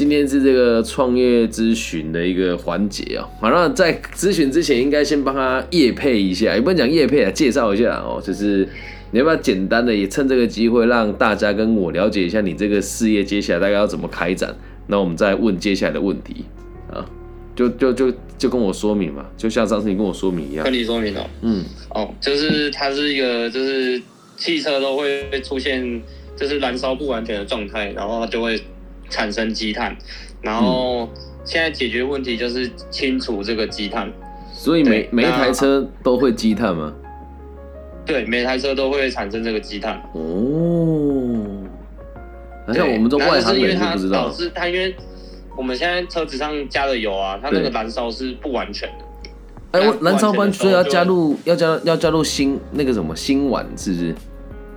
今天是这个创业咨询的一个环节哦。好，那在咨询之前，应该先帮他业配一下，也不能讲业配啊，介绍一下哦。就是你要不要简单的也趁这个机会，让大家跟我了解一下你这个事业接下来大概要怎么开展？那我们再问接下来的问题啊，就就就就跟我说明嘛，就像上次你跟我说明一样。跟你说明哦，嗯，哦，就是它是一个，就是汽车都会出现就是燃烧不完全的状态，然后它就会产生积碳，然后现在解决问题就是清除这个积碳。所以每每一台那车都会积碳吗？对，每台车都会产生这个积碳。哦，好像我们这外行就是不知道。导致它，因为我们现在车子上加的油啊，它那个燃烧是不完全的。哎，我燃烧班所以要加入要加要加入新那个什么新烷，是不是？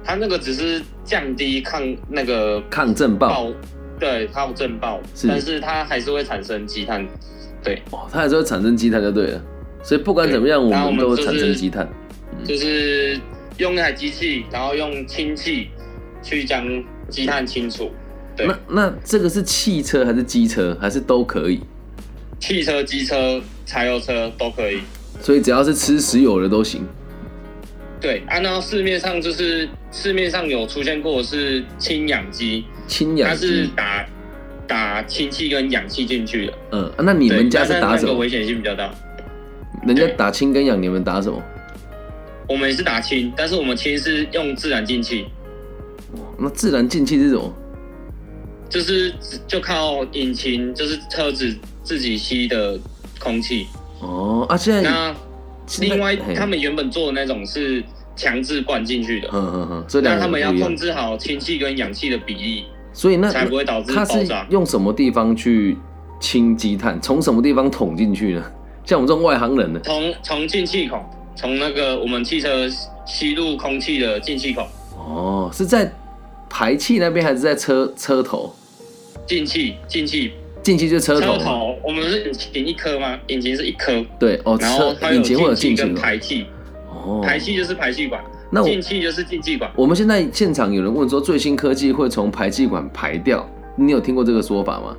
它那个只是降低抗那个抗震爆爆，对，它有震爆，是但是它还是会产生积碳。对，哦，它还是会产生积碳就对了。所以不管怎么样，我们都会产生积碳。就是用一台机器，然后用氢气去将积碳清除。对那那这个是汽车还是机车，还是都可以？汽车、机车、柴油车都可以。所以只要是吃石油的都行。对，按照市面上就是市面上有出现过的是氢氧机，氢氧它是，打打氢气跟氧气进去的。嗯、啊那你们家是打什么？那个危险性比较大。人家打氢跟氧，你们打什么？我们也是打氢，但是我们氢是用自然进气，那自然进气是什么？就是就靠引擎，就是车子自己吸的空气。哦啊，现在那另外他们原本做的那种是强制灌进去的，嗯嗯嗯，这两那他们要控。制好氢气跟氧气的比例，所以那才不会导致爆炸。用什么地方去清积碳？从什么地方捅进去呢？像我们这种外行人呢？从从进气孔，从那个我们汽车吸入空气的进气孔，哦，是在排气那边还是在车车头？进气进气进气就是车头。车头，我们是引擎一颗吗？引擎是一颗，对哦，然后它有车引擎会有进气跟？排气，哦，排气就是排气管，那我进气就是进气管。我们现在现场有人问说，最新科技会从排气管排掉，你有听过这个说法吗？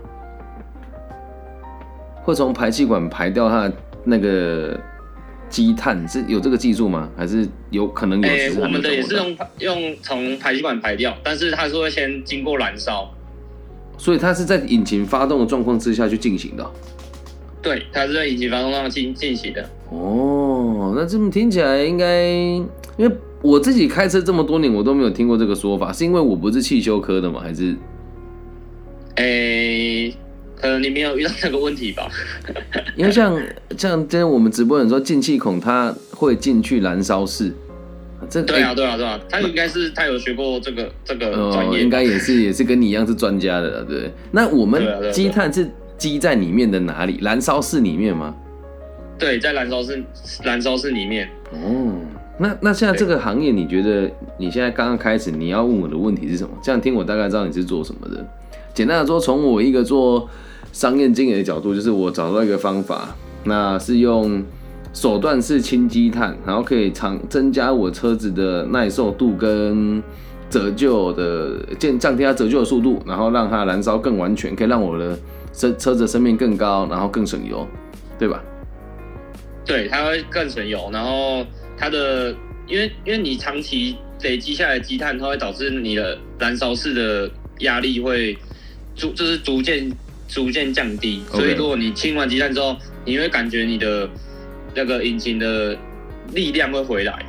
会从排气管排掉它的那个积碳，是有这个技术吗？还是有可能有？诶、只是还没我们的也是用用从排气管排掉，但是它是会先经过燃烧，所以它是在引擎发动的状况之下去进行的哦。对，它是在引擎发动上进进行的。哦，那这么听起来应该，因为我自己开车这么多年，我都没有听过这个说法，是因为我不是汽修科的吗？还是诶、可能你没有遇到这个问题吧？因为像像今天我们直播人说进气孔它会进去燃烧室，这对啊，对啊，对啊，他应该是他有学过这个这个专哦，业吧，应该也是也是跟你一样是专家的了，对不对？那我们积碳是积在里面的哪里？燃烧室里面吗？对，在燃烧室燃烧室里面。哦，那那现在这个行业，你觉得你现在刚刚开始，你要问我的问题是什么？这样听我大概知道你是做什么的。简单的说，从我一个做商业经营的角度，就是我找到一个方法，那是用手段式轻积碳，然后可以长增加我车子的耐受度跟折旧的降降低它折旧的速度，然后让它燃烧更完全，可以让我的车车子的生命更高，然后更省油，对吧？对，它会更省油，然后它的因为因为你长期累积下来积碳，它会导致你的燃烧室的压力会逐就是逐渐逐渐降低所以如果你清完积碳之后，你会感觉你的那个引擎的力量会回来，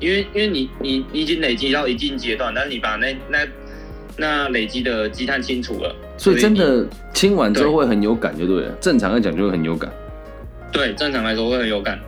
因为因为你你你已经累积到一定阶段，但是你把那那那累积的积碳清除了，所以真的清完之后对会很有感，就对了。正常来讲就会很有感。对正常来说会很有感。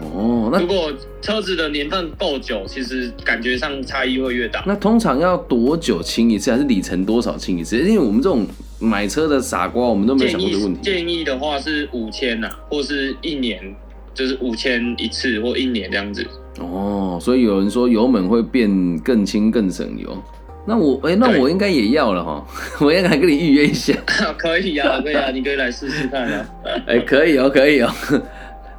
哦，那如果车子的年份够久，其实感觉上差异会越大。那通常要多久清一次，还是里程多少清一次？因为我们这种买车的傻瓜，我们都没想过这个问题。建议的话是五千呐，或是一年，就是五千一次或一年这样子。哦，所以有人说油门会变更轻、更省油。那我哎、那我应该也要了哈，我应该来跟你预约一下。可以啊，可以啊，你可以来试试看啊。哎、可以哦，可以哦。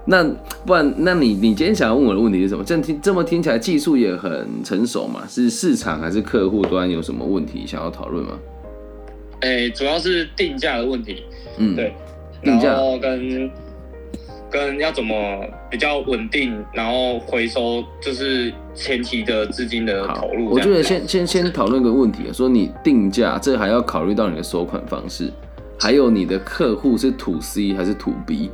那不然，那你你今天想要问我的问题是什么？这样听这么听起来技术也很成熟嘛？是市场还是客户端有什么问题想要讨论吗？哎、主要是定价的问题，嗯，对，定价跟跟要怎么比较稳定，然后回收就是前期的资金的投入。我觉得先先先讨论个问题啊，说你定价，这还要考虑到你的收款方式，还有你的客户是 to C 还是 to B。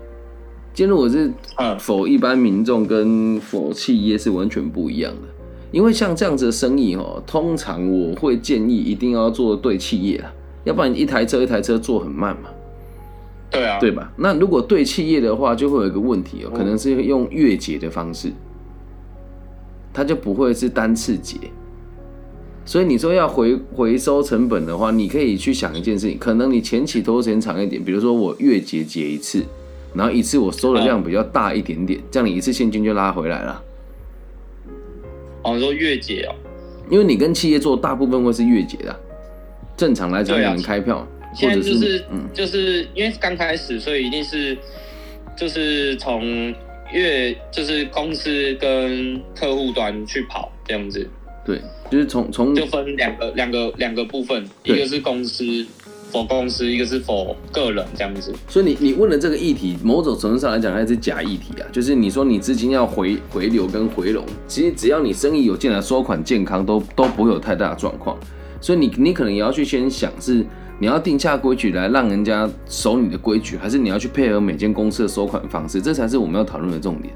今天如果是嗯否一般民众跟否企业是完全不一样的，因为像这样子的生意哦，通常我会建议一定要做对企业啦，要不然一台车一台车做很慢嘛。对啊，对吧？那如果对企业的话，就会有一个问题哦，可能是用月结的方式，它就不会是单次结。所以你说要回回收成本的话，你可以去想一件事情，可能你前期投入时间长一点，比如说我月结结一次，然后一次我收的量比较大一点点，这样你一次现金就拉回来了。哦，你说月结哦，因为你跟企业做大部分会是月结的啊，正常来讲你开票或现在就是嗯就是因为刚开始，所以一定是就是从月就是公司跟客户端去跑这样子，对，就是从从就分两个两个两个部分，一个是公司否公司，一个是否个人这样子。所以你你问的这个议题，某种程度上来讲，它是假议题啊。就是你说你资金要回回流跟回笼，其实只要你生意有进来，收款健康，都都不会有太大的状况。所以你你可能也要去先想是你要定下规矩来让人家守你的规矩，还是你要去配合每间公司的收款方式，这才是我们要讨论的重点。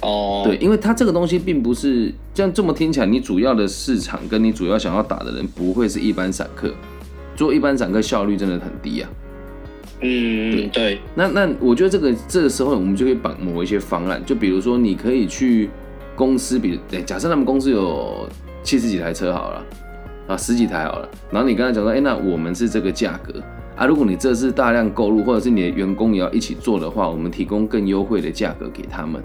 哦，对，，因为它这个东西并不是这样这么听起来，你主要的市场跟你主要想要打的人不会是一般散客，做一般散客效率真的很低啊。嗯，对，那那我觉得这个这个时候我们就可以绑某一些方案，就比如说你可以去公司，比假设他们公司有七十几台车好了，啊十几台好了，然后你跟他讲说，哎、那我们是这个价格啊，如果你这次大量购入，或者是你的员工也要一起做的话，我们提供更优惠的价格给他们，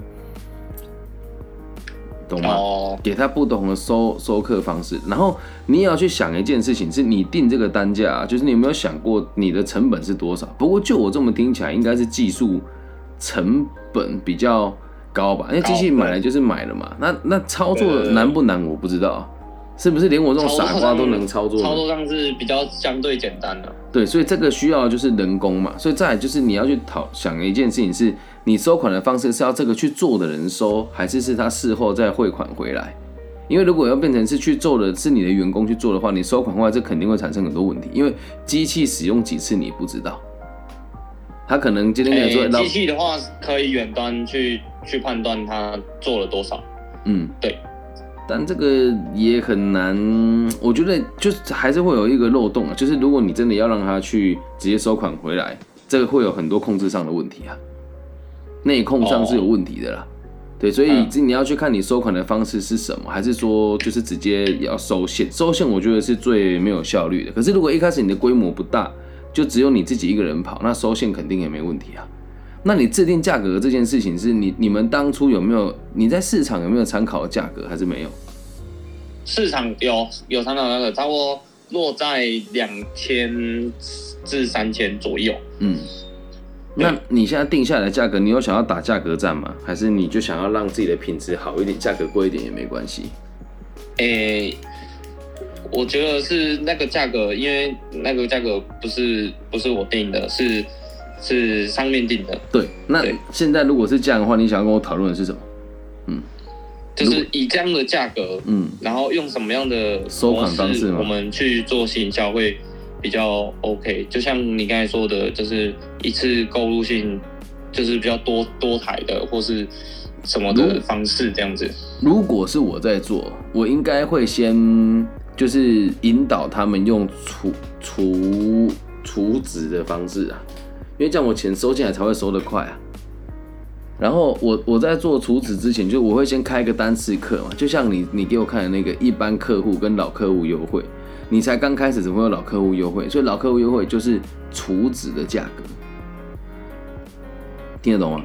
懂吗？哦，给他不同的收收客方式，然后你也要去想一件事情，是你定这个单价啊，就是你有没有想过你的成本是多少？不过就我这么听起来，应该是技术成本比较高吧，因为机器买来就是买了嘛。那那操作难不难？我不知道，是不是连我这种傻瓜都能操作？操作上是比较相对简单的。对，所以这个需要的就是人工嘛，所以再来就是你要去讨想一件事情是，你收款的方式是要这个去做的人收，还是是他事后再汇款回来？因为如果要变成是去做的是你的员工去做的话，你收款回来这肯定会产生很多问题，因为机器使用几次你不知道，他可能今天跟你说，诶老机器的话可以远端去去判断他做了多少。嗯，对，但这个也很难，我觉得就是还是会有一个漏洞啊，就是如果你真的要让他去直接收款回来，这个会有很多控制上的问题啊，内控上是有问题的啦。对，所以嗯这你要去看你收款的方式是什么，还是说就是直接要收现？收现我觉得是最没有效率的。可是如果一开始你的规模不大，就只有你自己一个人跑，那收现肯定也没问题啊。那你制定价格这件事情，是你你们当初有没有你在市场有没有参考的价格，还是没有？市场有有参考价格，差不多落在两千至三千左右。嗯，那你现在定下来的价格，你有想要打价格战吗？还是你就想要让自己的品质好一点，价格贵一点也没关系？诶、我觉得是那个价格，因为那个价格不是不是我定的，是是上面定的，对，那现在如果是这样的话，你想要跟我讨论的是什么？嗯就是以这样的价格，嗯，然后用什么样的收款方式我们去做行销会比较 OK。就像你刚才说的，就是一次购入性，就是比较多多台的，或是什么的方式这样子。如果是我在做，我应该会先就是引导他们用储储储值的方式啊，因为这样我钱收进来才会收得快啊。然后我我在做储值之前，就我会先开一个单次课嘛，就像你你给我看的那个一般客户跟老客户优惠，你才刚开始怎么会有老客户优惠？所以老客户优惠就是储值的价格，听得懂吗？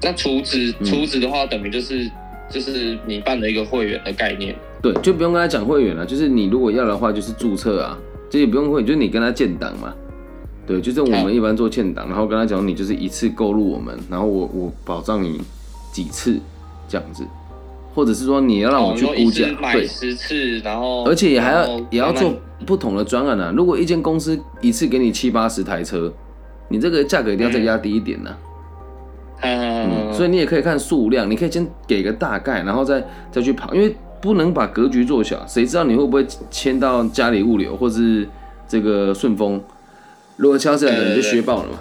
那储值嗯储值的话，等于就是就是你办了一个会员的概念。对，就不用跟他讲会员了，就是你如果要的话，就是注册啊，这也不用会员，就是你跟他建档嘛。对，就是我们一般做欠档，然后跟他讲你就是一次购入我们，然后我我保障你几次这样子。或者是说你要让我去估价，对，十次，然后而且也还要也要做不同的专案啊。如果一间公司一次给你七八十台车，你这个价格一定要再压低一点呢。嗯，所以你也可以看数量，你可以先给个大概，然后再再去跑，因为不能把格局做小，谁知道你会不会签到家里物流或是这个顺丰？如果敲这两个，你就削爆了嘛。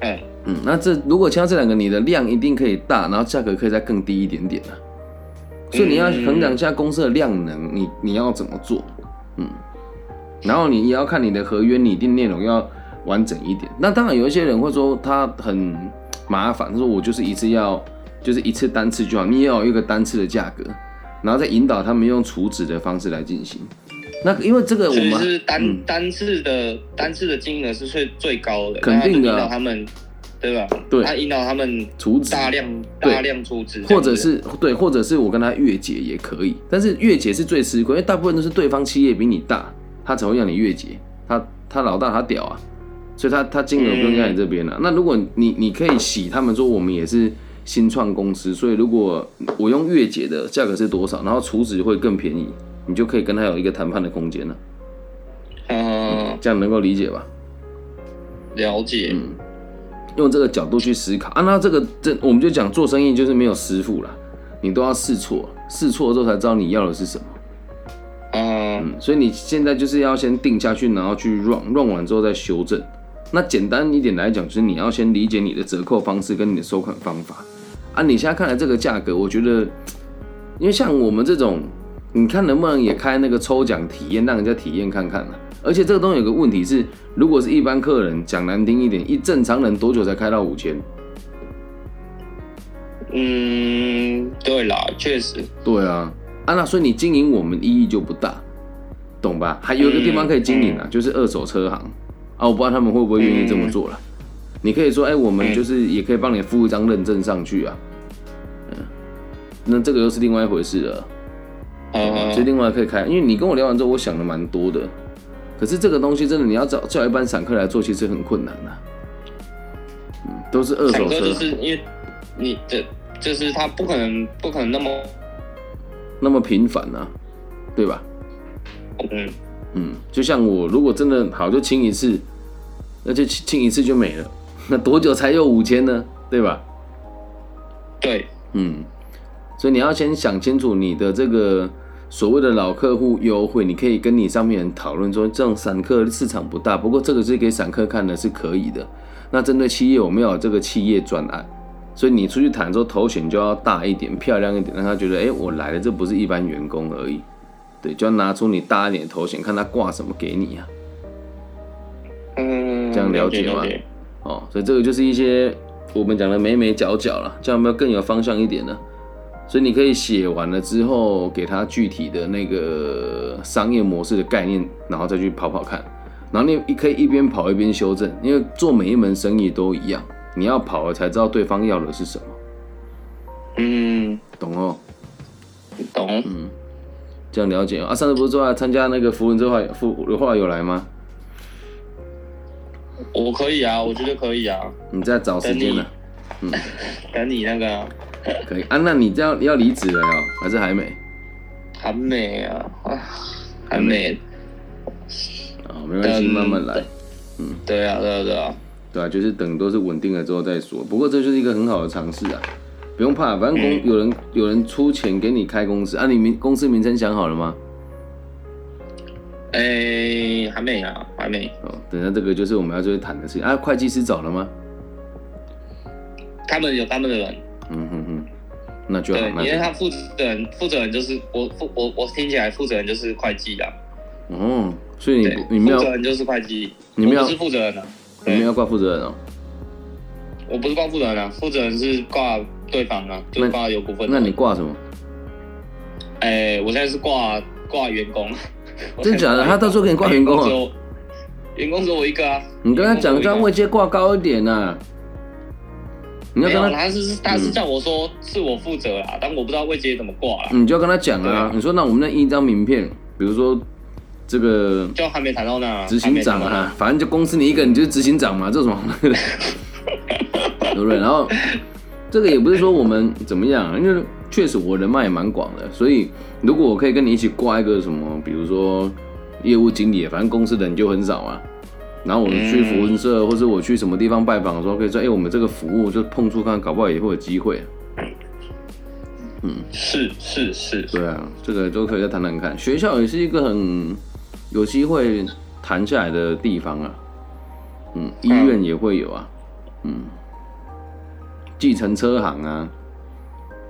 哎嗯，那这如果敲这两个，你的量一定可以大，然后价格可以再更低一点点啊。所以你要衡量一下公司的量能，你你要怎么做？嗯，然后你也要看你的合约拟定内容要完整一点。那当然有一些人会说他很。麻烦，他说我就是一次要，就是一次单次就好，你也要一个单次的价格，然后再引导他们用储值的方式来进行。那因为这个我们是单单次的单次的金额是最最高的，肯定的，他们，对吧？对，他引导他们储值大量大量储值，或者是对，或者是我跟他月结也可以，但是月结是最吃亏，因为大部分都是对方企业比你大，他才会让你月结，他他老大他屌啊。所以，他他金额不用在你这边了。那如果你你可以洗他们说，我们也是新创公司，所以如果我用月结的价格是多少，然后储值会更便宜，你就可以跟他有一个谈判的空间了。嗯，这样能够理解吧？了解。嗯，用这个角度去思考啊，那这个这我们就讲做生意就是没有师傅了，你都要试错，试错之后才知道你要的是什么。嗯，所以你现在就是要先定下去，然后去 run，run 完之后再修正。那简单一点来讲，就是你要先理解你的折扣方式跟你的收款方法啊。你现在看来这个价格，我觉得，因为像我们这种，你看能不能也开那个抽奖体验，让人家体验看看呢？而且这个东西有个问题是，如果是一般客人，讲难听一点，一正常人多久才开到五千？嗯，对啦，确实。对啊，啊那所以你经营我们意义就不大，懂吧？还有一个地方可以经营啊，就是二手车行。啊，我不知道他们会不会愿意这么做了。你可以说，哎，我们就是也可以帮你附一张认证上去啊。嗯，那这个又是另外一回事了。哦，所以另外可以开，因为你跟我聊完之后，我想的蛮多的。可是这个东西真的，你要找叫一般散客来做，其实很困难的。嗯，都是二手车，就是因为你的就是他不可能不可能那么那么频繁啊，对吧？嗯。嗯，就像我如果真的好就清一次，那就清清一次就没了，那多久才有五千呢？对吧？对，嗯，所以你要先想清楚你的这个所谓的老客户优惠，你可以跟你上面人讨论说，这种散客市场不大，不过这个是给散客看的，是可以的。那针对企业，我们要有这个企业专案，所以你出去谈之后，头衔就要大一点、漂亮一点，让他觉得，哎，我来了，这不是一般员工而已。对，就要拿出你大一点的头衔，看他挂什么给你啊。嗯，这样了解吗？哦，所以这个就是一些我们讲的美美角角了，这样有没有更有方向一点呢？所以你可以写完了之后，给他具体的那个商业模式的概念，然后再去跑跑看。然后你可以一边跑一边修正，因为做每一门生意都一样，你要跑了才知道对方要的是什么。嗯，懂哦。懂。嗯。这样了解啊！上次不是说要参加那个福伦之后，福后来有来吗？我可以啊，我觉得可以啊。你在找时间呢？嗯，等你那个。可以啊，那你这样要离职了哟，还是还没？还没啊，还没。啊，没关系，慢慢来。嗯，对啊，对啊，对啊。对啊，就是等都是稳定了之后再说。不过这就是一个很好的尝试啊。不用怕，反正公有人有人出钱给你开公司啊。你名公司名称想好了吗？哎，还没啊，还没。哦，等下这个就是我们要去谈的事情啊。会计师找了吗？他们有他们的人。嗯哼哼，那就好。对，因为他负责人负责人就是我负我我听起来负责人就是会计的。哦，所以你你们要负责人就是会计，你们要是负责人啊？你们要挂负责人哦。我不是挂负责人啊，负责人是挂。对方啊，就是挂有股份。那你挂什么？哎，我现在是挂挂员工。真假的？他到时候给你挂员工啊？员工只有我一个啊。你跟他讲，让位阶挂高一点呐。你要跟他，他是他是叫我说是我负责啦，但我不知道未接怎么挂啦。你就要跟他讲啊，你说那我们那印一张名片，比如说这个，就还没谈到那执行长啊，反正就公司你一个人就是执行长嘛，这种，对不对？然后。这个也不是说我们怎么样，因为确实我人脉也蛮广的，所以如果我可以跟你一起挂一个什么，比如说业务经理，反正公司的人就很少啊。然后我们去福文社，或者我去什么地方拜访的时候，可以说，哎，我们这个服务就碰触看，搞不好也会有机会。嗯，是是是，对啊，这个都可以再谈谈看。学校也是一个很有机会谈下来的地方啊。嗯，医院也会有啊。嗯，计程车行啊。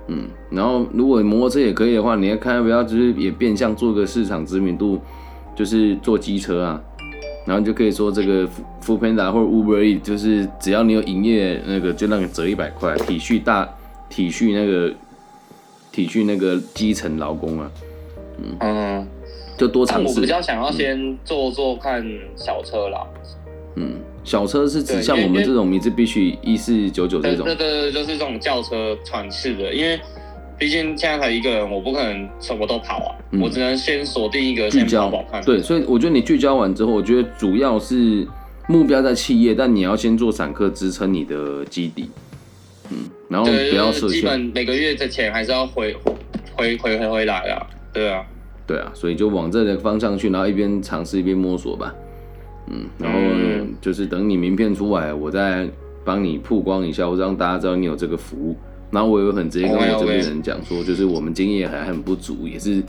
嗯，然后如果摩托车也可以的话，你要看要不要，就是也变相做个市场知名度，就是做机车啊，然后就可以说这个福福 Panda 或者 Uber，E，就是只要你有营业那个，就让你折一百块，体恤大体恤那个体恤那个基层劳工啊。嗯，就多尝试。我比较想要先做做看小车啦。嗯，小车是指像我们这种名字必须一四九九这种，对对对，就是这种轿车传式的。因为毕竟现在才一个人，我不可能什么都跑啊，我只能先锁定一个聚焦。对，所以我觉得你聚焦完之后，我觉得主要是目标在企业，但你要先做散客支撑你的基底。嗯，然后不要设限，基本每个月的钱还是要回回回回回来啊。对啊，对啊，所以就往这个方向去，然后一边尝试一边摸索吧。嗯，然后就是等你名片出来，我再帮你曝光一下，或者让大家知道你有这个服务。然后我也很直接跟我这边人讲说，就是我们经验还很不足，也是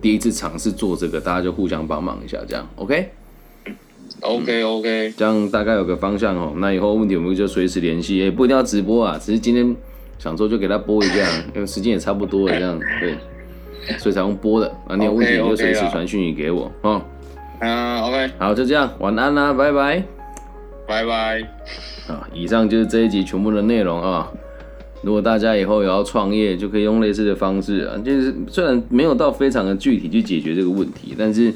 第一次尝试做这个，大家就互相帮忙一下，这样 OK？OK OK，这样大概有个方向哦。那以后问题我们就随时联系，也不一定要直播啊，只是今天想说就给他播一下，因为时间也差不多了，这样对，所以才用播的。啊，你有问题就随时传讯息给我哦。嗯，OK，好，就这样，晚安啦，拜拜，拜拜。啊，以上就是这一集全部的内容啊。如果大家以后也要创业，就可以用类似的方式啊，就是虽然没有到非常的具体去解决这个问题，但是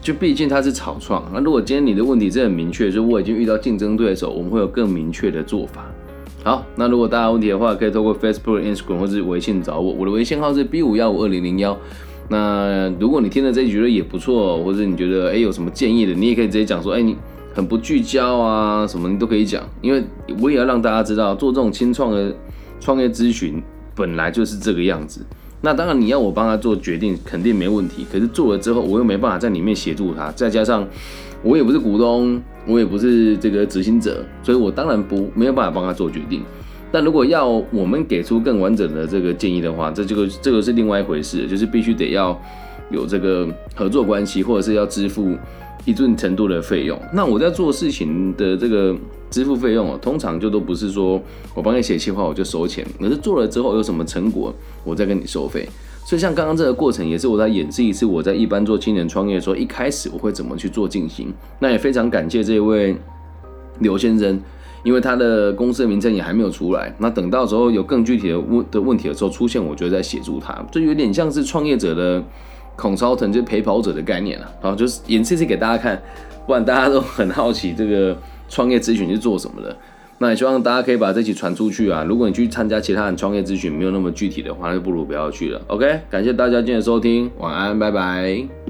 就毕竟它是草创。那如果今天你的问题是很明确，就我已经遇到竞争对手，我们会有更明确的做法。好，那如果大家问题的话，可以透过 Facebook、Instagram 或者微信找我，我的微信号是 B 五幺五二零零幺。那如果你听了这一觉得也不错，或者你觉得哎有什么建议的，你也可以直接讲说，哎你很不聚焦啊，什么你都可以讲，因为我也要让大家知道，做这种轻创的创业咨询本来就是这个样子。那当然你要我帮他做决定，肯定没问题。可是做了之后，我又没办法在里面协助他，再加上我也不是股东，我也不是这个执行者，所以我当然不没有办法帮他做决定。但如果要我们给出更完整的这个建议的话，这这个这个是另外一回事，就是必须得要有这个合作关系，或者是要支付一定程度的费用。那我在做事情的这个支付费用哦，通常就都不是说我帮你写计划我就收钱，而是做了之后有什么成果，我再跟你收费。所以像刚刚这个过程，也是我在演示一次我在一般做青年创业的时候，一开始我会怎么去做进行。那也非常感谢这位刘先生。因为他的公司的名称也还没有出来，那等到时候有更具体的问的问题的时候出现，我就在协助他，这有点像是创业者的孔超腾，就陪跑者的概念了。好，就是演示示给大家看，不然大家都很好奇这个创业咨询是做什么的。那也希望大家可以把这期传出去啊。如果你去参加其他人创业咨询没有那么具体的话，那就不如不要去了。OK，感谢大家今天的收听，晚安，拜拜。